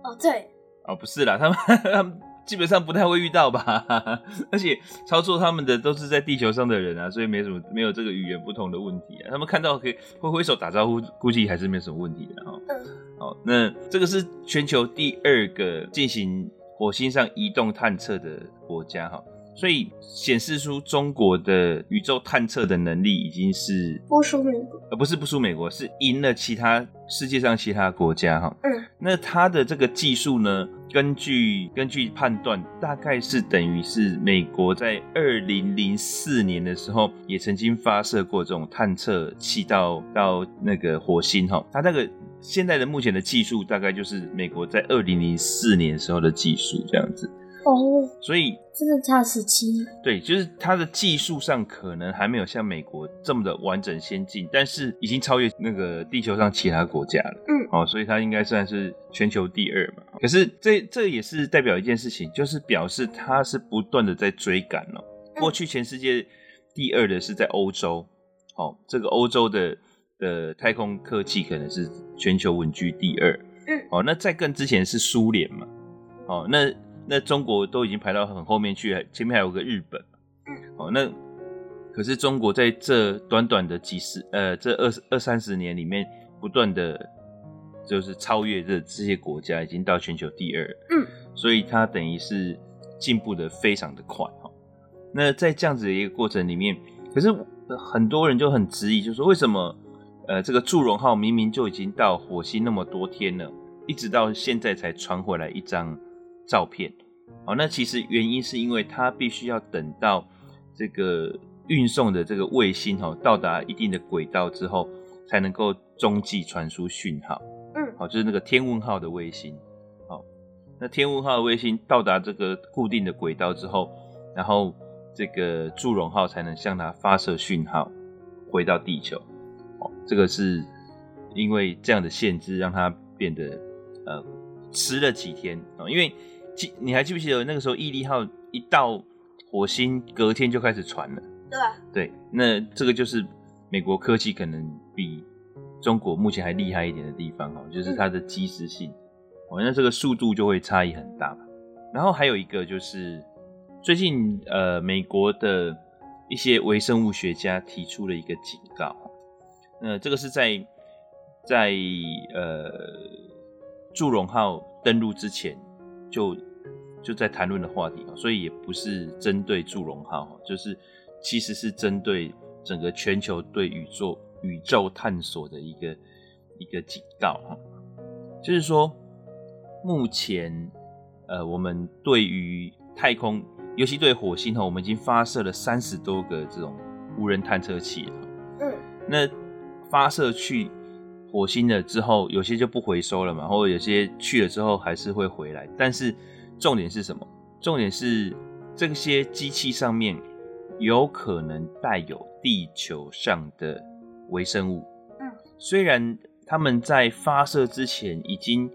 哦，对。
哦，不是啦，他们 他们基本上不太会遇到吧？而且操作他们的都是在地球上的人啊，所以没什么没有这个语言不同的问题啊。他们看到可以挥挥手打招呼，估计还是没什么问题的哈。嗯。好，那这个是全球第二个进行火星上移动探测的国家哈。所以显示出中国的宇宙探测的能力已经是
不输美国，
而不是不输美国，是赢了其他世界上其他国家哈。
嗯，
那它的这个技术呢，根据根据判断，大概是等于是美国在二零零四年的时候也曾经发射过这种探测器到到那个火星哈，它那个现在的目前的技术大概就是美国在二零零四年时候的技术这样子。
哦，
所以
真的差十七年。
对，就是它的技术上可能还没有像美国这么的完整先进，但是已经超越那个地球上其他国家了。
嗯，
哦，所以它应该算是全球第二嘛。可是这这也是代表一件事情，就是表示它是不断的在追赶哦。过去全世界第二的是在欧洲，哦，这个欧洲的的太空科技可能是全球稳居第二。
嗯，
哦，那在更之前是苏联嘛。哦，那。那中国都已经排到很后面去，前面还有个日本。嗯，哦，那可是中国在这短短的几十呃这二二三十年里面，不断的就是超越这这些国家，已经到全球第二。嗯，所以它等于是进步的非常的快哈。那在这样子的一个过程里面，可是很多人就很质疑，就是说为什么呃这个祝融号明明就已经到火星那么多天了，一直到现在才传回来一张。照片，哦，那其实原因是因为它必须要等到这个运送的这个卫星哈到达一定的轨道之后，才能够中继传输讯号。嗯，好，就是那个天问号的卫星。好，那天问号的卫星到达这个固定的轨道之后，然后这个祝融号才能向它发射讯号回到地球。哦，这个是因为这样的限制，让它变得呃迟了几天啊，因为。记，你还记不记得那个时候，毅力号一到火星，隔天就开始传了。
对
对，那这个就是美国科技可能比中国目前还厉害一点的地方哈，就是它的及时性，哦、嗯，那这个速度就会差异很大。然后还有一个就是最近呃，美国的一些微生物学家提出了一个警告，那这个是在在呃祝融号登陆之前。就就在谈论的话题，所以也不是针对祝融号，就是其实是针对整个全球对宇宙宇宙探索的一个一个警告哈，就是说目前呃我们对于太空，尤其对火星哈，我们已经发射了三十多个这种无人探测器了，嗯，那发射去。火星了之后，有些就不回收了嘛，或者有些去了之后还是会回来。但是重点是什么？重点是这些机器上面有可能带有地球上的微生物。嗯，虽然他们在发射之前已经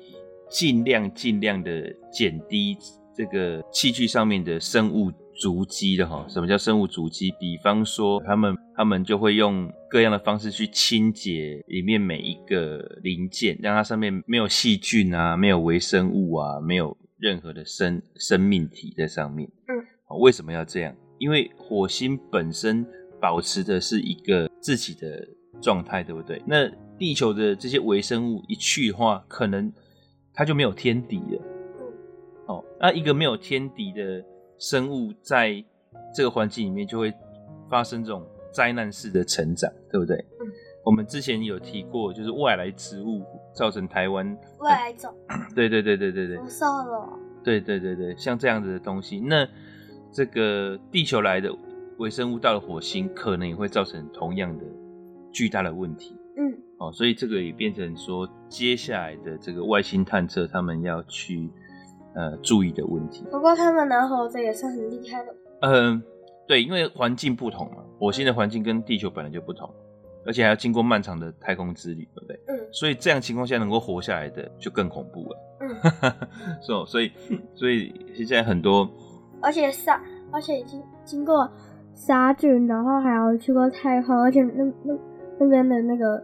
尽量尽量的减低这个器具上面的生物。足迹的哈，什么叫生物足迹？比方说，他们他们就会用各样的方式去清洁里面每一个零件，让它上面没有细菌啊，没有微生物啊，没有任何的生生命体在上面。嗯，为什么要这样？因为火星本身保持的是一个自己的状态，对不对？那地球的这些微生物一去的话，可能它就没有天敌了。哦，那一个没有天敌的。生物在这个环境里面就会发生这种灾难式的成长，对不对？嗯。我们之前有提过，就是外来植物造成台湾
外来种。
对对对对对对。
受了。
对对对对，像这样子的东西，那这个地球来的微生物到了火星，可能也会造成同样的巨大的问题。嗯。哦，所以这个也变成说，接下来的这个外星探测，他们要去。呃，注意的问题。
不过他们拿活着也算很厉害的。
嗯、呃，对，因为环境不同嘛，火星的环境跟地球本来就不同，而且还要经过漫长的太空之旅，对不对？嗯。所以这样情况下能够活下来的就更恐怖了。嗯。所以，所以，所以现在很多，
而且杀，而且已经经过杀菌，然后还要去过太空，而且那那那边的那个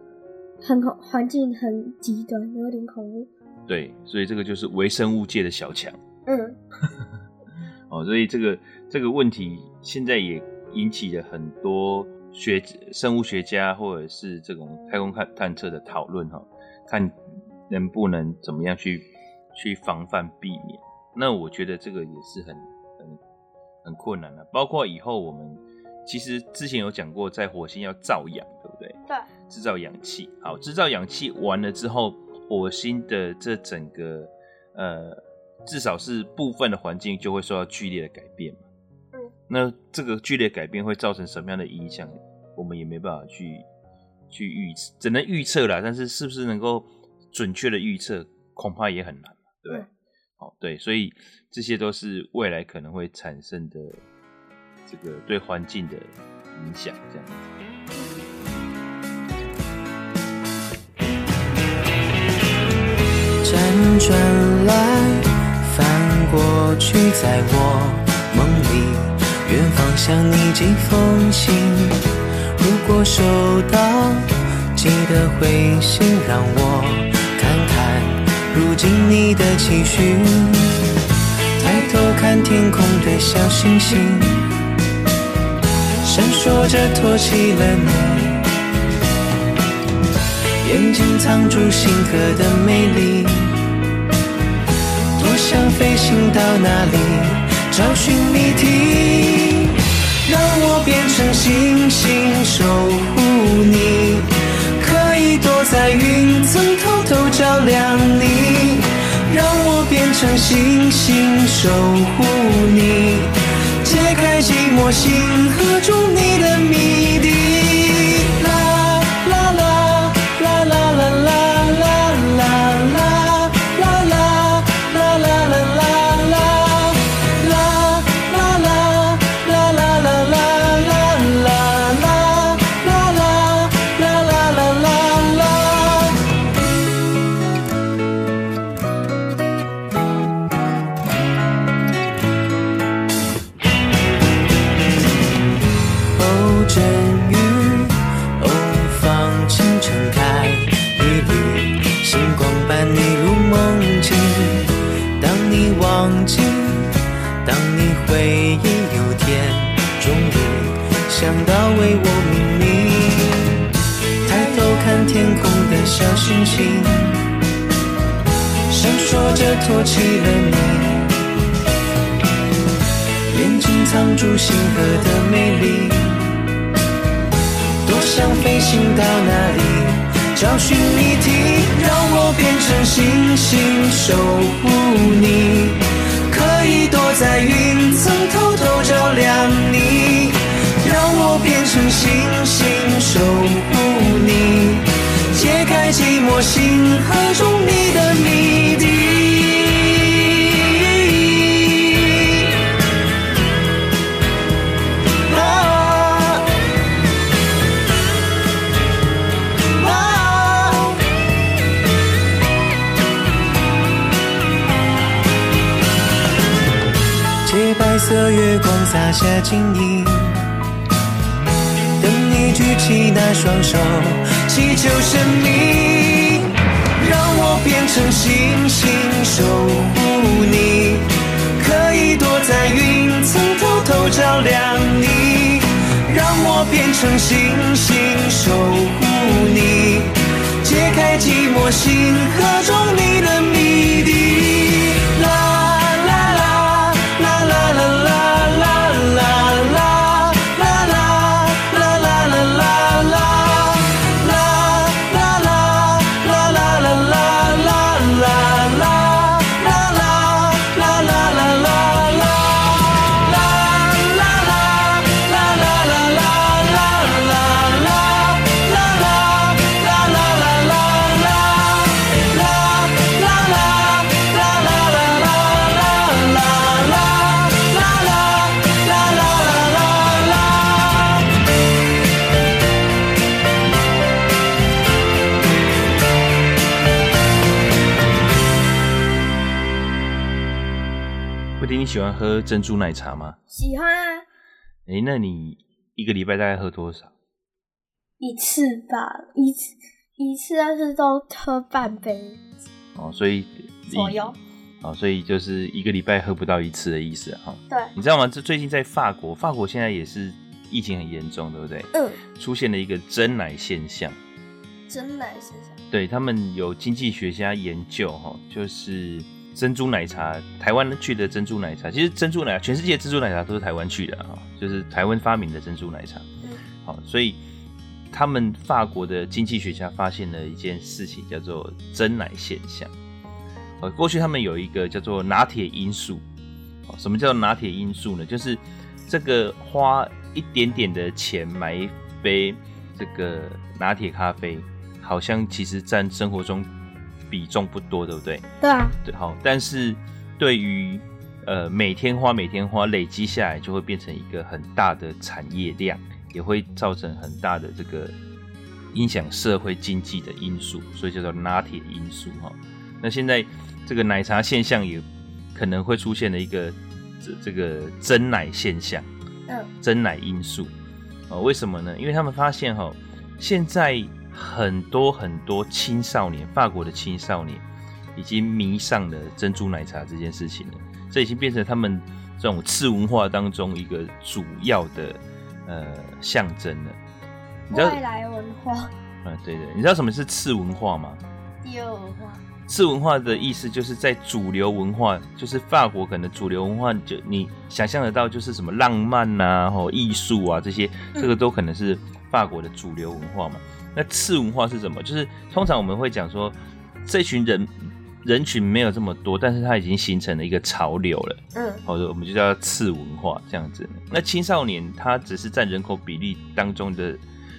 很恐，环境很极端，有点恐怖。
对，所以这个就是微生物界的小强。
嗯，
哦，所以这个这个问题现在也引起了很多学生物学家或者是这种太空探探测的讨论哈，看能不能怎么样去去防范避免。那我觉得这个也是很很很困难的，包括以后我们其实之前有讲过，在火星要造氧，对不对？
对，
制造氧气。好，制造氧气完了之后。火星的这整个呃，至少是部分的环境就会受到剧烈的改变嘛。嗯。那这个剧烈改变会造成什么样的影响？我们也没办法去去预测，只能预测啦。但是是不是能够准确的预测，恐怕也很难，对？好、嗯，对，所以这些都是未来可能会产生的这个对环境的影响，这样子。
辗转来，翻过去，在我梦里，远方向你寄封信，如果收到。记得回信，让我看看如今你的期许。抬头看天空的小星星，闪烁着托起了你。眼睛藏住星河的美丽，多想飞行到哪里找寻谜题，让我变成星星守护你。可以躲在云层偷偷照亮你，让我变成星星守护你，揭开寂寞星河中你的谜底。成星星守护你，揭开寂寞星河中你的
谜喝珍珠奶茶吗？
喜欢啊。
哎、欸，那你一个礼拜大概喝多少？
一次吧，一次一次，但是都喝半杯。
哦，所以
左右。
哦，所以就是一个礼拜喝不到一次的意思哈。
对。
你知道吗？这最近在法国，法国现在也是疫情很严重，对不对？
嗯。
出现了一个真奶现象。
真奶现象。
对，他们有经济学家研究哈，就是。珍珠奶茶，台湾去的珍珠奶茶，其实珍珠奶茶，全世界珍珠奶茶都是台湾去的哈，就是台湾发明的珍珠奶茶。嗯，好，所以他们法国的经济学家发现了一件事情，叫做真奶现象。呃，过去他们有一个叫做拿铁因素。什么叫拿铁因素呢？就是这个花一点点的钱买一杯这个拿铁咖啡，好像其实占生活中。比重不多，对不对？
对啊，
对，好，但是对于呃每天花每天花累积下来，就会变成一个很大的产业量，也会造成很大的这个影响社会经济的因素，所以叫做拿铁因素哈。那现在这个奶茶现象也可能会出现了一个这这个真奶现象，嗯，真奶因素哦，为什么呢？因为他们发现哈，现在很多很多青少年，法国的青少年已经迷上了珍珠奶茶这件事情了，这已经变成他们这种次文化当中一个主要的呃象征了。你知道
外来文化，
嗯，对对，你知道什么是次文化吗？
第二文化。
次文化的意思就是在主流文化，就是法国可能主流文化，就你想象得到，就是什么浪漫呐、啊、吼艺术啊这些，这个都可能是法国的主流文化嘛。那次文化是什么？就是通常我们会讲说，这群人人群没有这么多，但是它已经形成了一个潮流了。嗯，好的我们就叫次文化这样子。那青少年他只是占人口比例当中的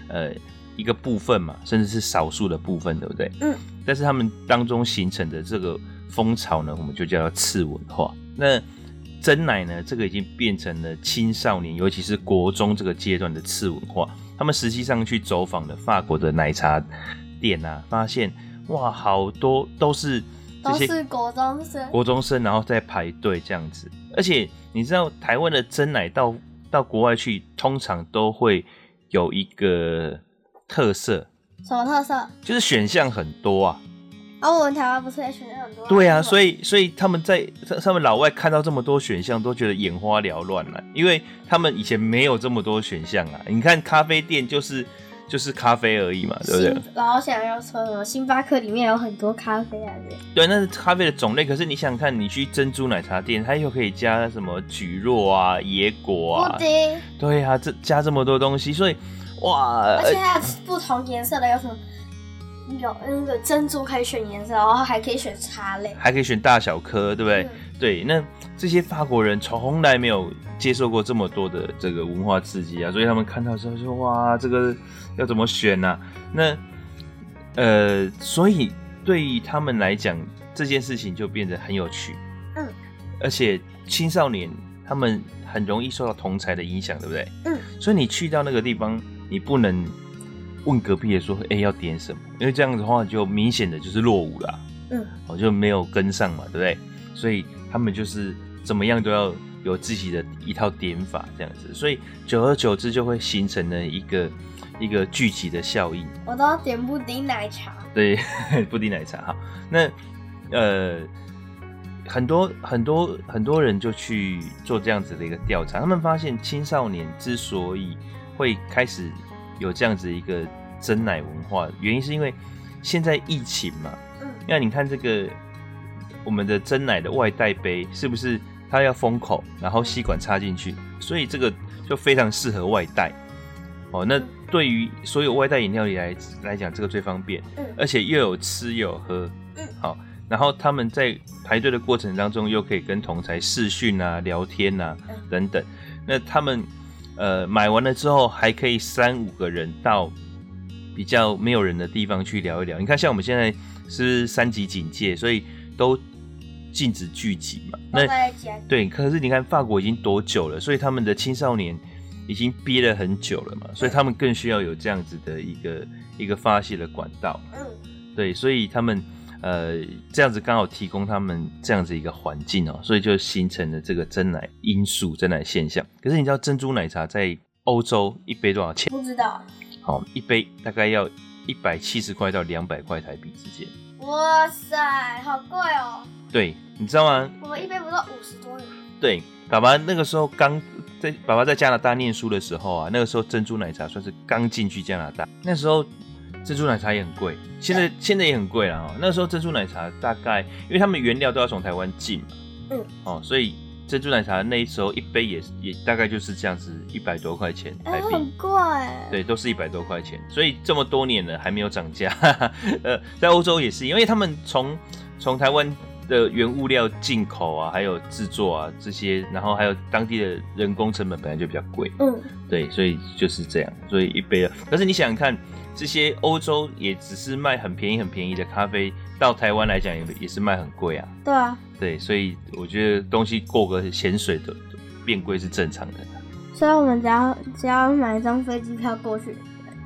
呃。一个部分嘛，甚至是少数的部分，对不对？嗯。但是他们当中形成的这个风潮呢，我们就叫做次文化。那真奶呢，这个已经变成了青少年，尤其是国中这个阶段的次文化。他们实际上去走访了法国的奶茶店啊，发现哇，好多都是这些
都是国中生，
国中生，然后在排队这样子。而且你知道，台湾的真奶到到国外去，通常都会有一个。特色？
什么特色？
就是选项很多啊。
而、哦、我们台湾不是也选项很多？
对啊，所以所以他们在上面老外看到这么多选项，都觉得眼花缭乱了，因为他们以前没有这么多选项啊。你看咖啡店就是就是咖啡而已嘛，对不对？
然后想要说什么？星巴克里面有很多咖啡啊，
对。对，那是咖啡的种类。可是你想想看，你去珍珠奶茶店，它又可以加什么蒟蒻啊、野果啊？对啊，这加这么多东西，所以。哇！
而且还有不同颜色的，有什么？有那个珍珠可以选颜色，然后还可以选茶类，
还可以选大小颗，对不对？嗯、对，那这些法国人从来没有接受过这么多的这个文化刺激啊，所以他们看到之后说：“哇，这个要怎么选呢、啊？”那呃，所以对于他们来讲，这件事情就变得很有趣。嗯，而且青少年他们很容易受到同才的影响，对不对？嗯，所以你去到那个地方。你不能问隔壁的说，哎、欸，要点什么？因为这样子的话，就明显的就是落伍了。嗯，我就没有跟上嘛，对不对？所以他们就是怎么样都要有自己的一套点法，这样子。所以久而久之，就会形成了一个一个聚集的效应。
我都要点布丁奶茶。
对，布丁奶茶哈。那呃，很多很多很多人就去做这样子的一个调查，他们发现青少年之所以会开始有这样子一个真奶文化，原因是因为现在疫情嘛。嗯。那你看这个我们的真奶的外带杯，是不是它要封口，然后吸管插进去，所以这个就非常适合外带。哦，那对于所有外带饮料里来来讲，这个最方便。嗯。而且又有吃又有喝。嗯。好，然后他们在排队的过程当中，又可以跟同才视讯啊、聊天啊等等。那他们。呃，买完了之后还可以三五个人到比较没有人的地方去聊一聊。你看，像我们现在是三级警戒，所以都禁止聚集嘛。那对，可是你看法国已经多久了？所以他们的青少年已经憋了很久了嘛，所以他们更需要有这样子的一个一个发泄的管道。嗯，对，所以他们。呃，这样子刚好提供他们这样子一个环境哦，所以就形成了这个真奶因素、真奶现象。可是你知道珍珠奶茶在欧洲一杯多少钱？
不知道。
好，一杯大概要一百七十块到两百块台币之间。
哇塞，好贵哦。
对，你知道吗？
我们一杯不到五十多元。
对，爸爸那个时候刚在爸爸在加拿大念书的时候啊，那个时候珍珠奶茶算是刚进去加拿大，那时候。珍珠奶茶也很贵，现在现在也很贵了哦。那时候珍珠奶茶大概，因为他们原料都要从台湾进嘛，嗯，哦，所以珍珠奶茶那时候一杯也也大概就是这样子，一百多块钱台币，
欸，很贵。
对，都是一百多块钱，所以这么多年了还没有涨价。呃，在欧洲也是，因为他们从从台湾的原物料进口啊，还有制作啊这些，然后还有当地的人工成本本来就比较贵，嗯，对，所以就是这样，所以一杯啊，可是你想想看。这些欧洲也只是卖很便宜很便宜的咖啡，到台湾来讲也也是卖很贵啊。
对啊，
对，所以我觉得东西过个咸水的变贵是正常的。
所以我们只要只要买一张飞机票过去，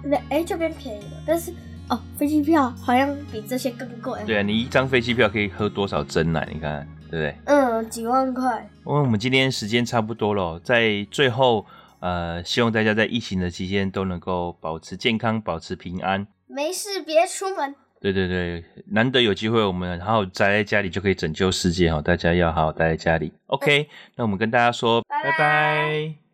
那哎就变便宜了。但是哦，飞机票好像比这些更贵。
对啊，你一张飞机票可以喝多少珍奶？你看，对不对？
嗯，几万块。
因为我们今天时间差不多了，在最后，呃，希望大家在疫情的期间都能够保持健康，保持平安。
没事，别出门。
对对对，难得有机会，我们好好宅在家里就可以拯救世界哈！大家要好好待在家里。OK，那我们跟大家说，拜拜。拜拜。